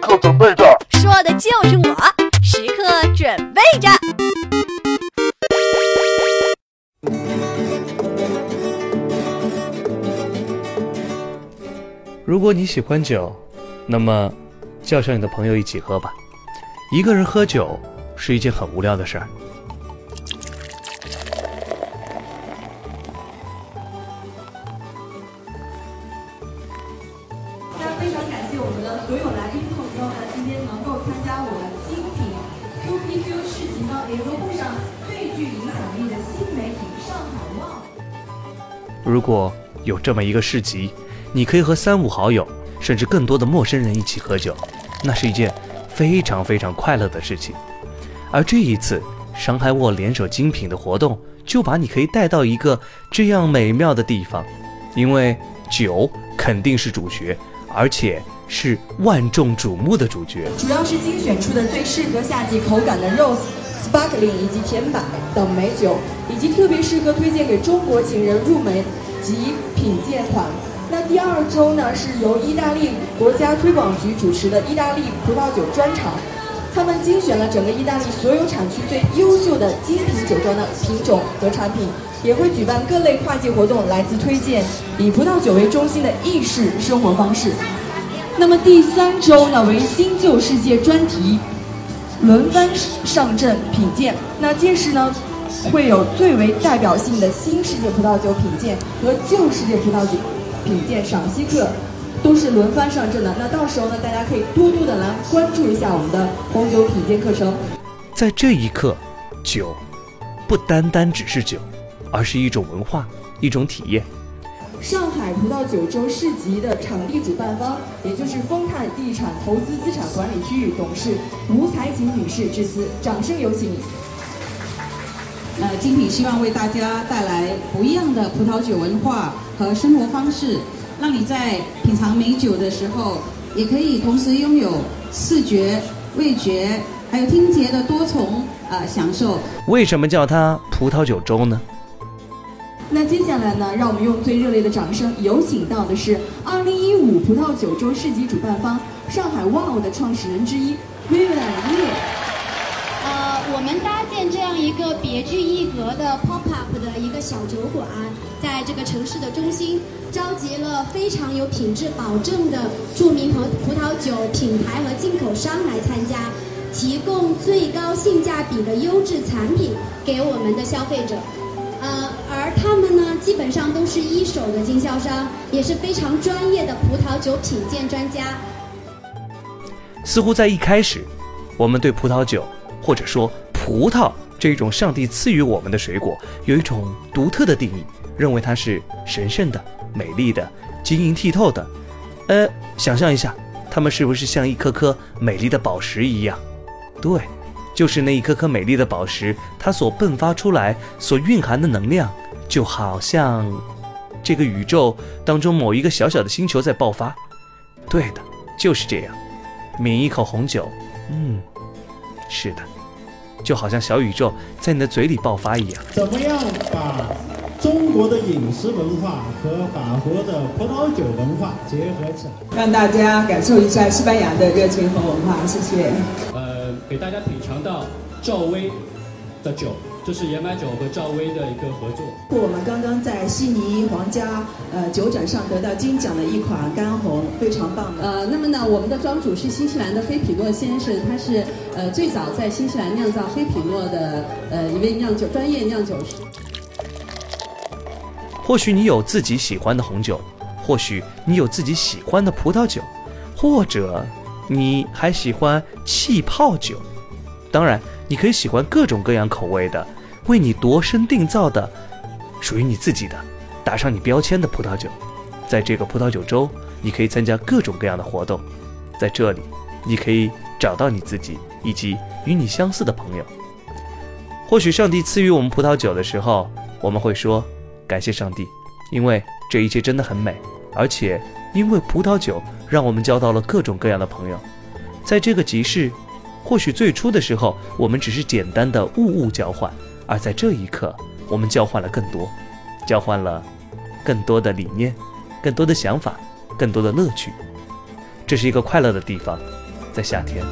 刻准备着。说的就是我，时刻准备着。如果你喜欢酒，那么叫上你的朋友一起喝吧。一个人喝酒是一件很无聊的事儿。今天能够参加我们精品 QPQ 市集呢联合会上最具影响力的新媒体上海旺。如果有这么一个市集，你可以和三五好友，甚至更多的陌生人一起喝酒，那是一件非常非常快乐的事情。而这一次，上海沃联手精品的活动，就把你可以带到一个这样美妙的地方，因为酒肯定是主角，而且是万众瞩目的主角。主要是精选出的最适合夏季口感的 Rose、Sparkling 以及甜百等美酒，以及特别适合推荐给中国情人入门及品鉴款。那第二周呢，是由意大利国家推广局主持的意大利葡萄酒专场，他们精选了整个意大利所有产区最优秀的精品酒庄的品种和产品，也会举办各类跨界活动，来自推荐以葡萄酒为中心的意式生活方式。那么第三周呢为新旧世界专题，轮番上阵品鉴。那届时呢会有最为代表性的新世界葡萄酒品鉴和旧世界葡萄酒品鉴赏析课，都是轮番上阵的。那到时候呢，大家可以多多的来关注一下我们的红酒品鉴课程。在这一刻，酒不单单只是酒，而是一种文化，一种体验。上海葡萄酒周市集的场地主办方，也就是丰泰地产投资资产管理区域董事吴才锦女士致辞，掌声有请。呃，精品希望为大家带来不一样的葡萄酒文化和生活方式，让你在品尝美酒的时候，也可以同时拥有视觉、味觉还有听觉的多重呃享受。为什么叫它葡萄酒周呢？那接下来呢，让我们用最热烈的掌声，有请到的是2015葡萄酒周市集主办方上海 Wow 的创始人之一 Vivian 叶。呃，我们搭建这样一个别具一格的 pop up 的一个小酒馆，在这个城市的中心，召集了非常有品质保证的著名葡葡萄酒品牌和进口商来参加，提供最高性价比的优质产品给我们的消费者。他们呢，基本上都是一手的经销商，也是非常专业的葡萄酒品鉴专家。似乎在一开始，我们对葡萄酒或者说葡萄这种上帝赐予我们的水果有一种独特的定义，认为它是神圣的、美丽的、晶莹剔透的。呃，想象一下，它们是不是像一颗颗美丽的宝石一样？对。就是那一颗颗美丽的宝石，它所迸发出来、所蕴含的能量，就好像这个宇宙当中某一个小小的星球在爆发。对的，就是这样。抿一口红酒，嗯，是的，就好像小宇宙在你的嘴里爆发一样。怎么样把中国的饮食文化和法国的葡萄酒文化结合起来，让大家感受一下西班牙的热情和文化？谢谢。呃，给大家品尝到赵薇的酒，这是野马酒和赵薇的一个合作。我们刚刚在悉尼皇家呃酒展上得到金奖的一款干红，非常棒的。呃，那么呢，我们的庄主是新西兰的黑皮诺先生，他是呃最早在新西兰酿造黑皮诺的呃一位酿酒专业酿酒师。或许你有自己喜欢的红酒，或许你有自己喜欢的葡萄酒，或者你还喜欢气泡酒。当然，你可以喜欢各种各样口味的，为你度身定造的，属于你自己的，打上你标签的葡萄酒。在这个葡萄酒周，你可以参加各种各样的活动，在这里，你可以找到你自己以及与你相似的朋友。或许上帝赐予我们葡萄酒的时候，我们会说。感谢上帝，因为这一切真的很美，而且因为葡萄酒让我们交到了各种各样的朋友。在这个集市，或许最初的时候我们只是简单的物物交换，而在这一刻，我们交换了更多，交换了更多的理念，更多的想法，更多的乐趣。这是一个快乐的地方，在夏天。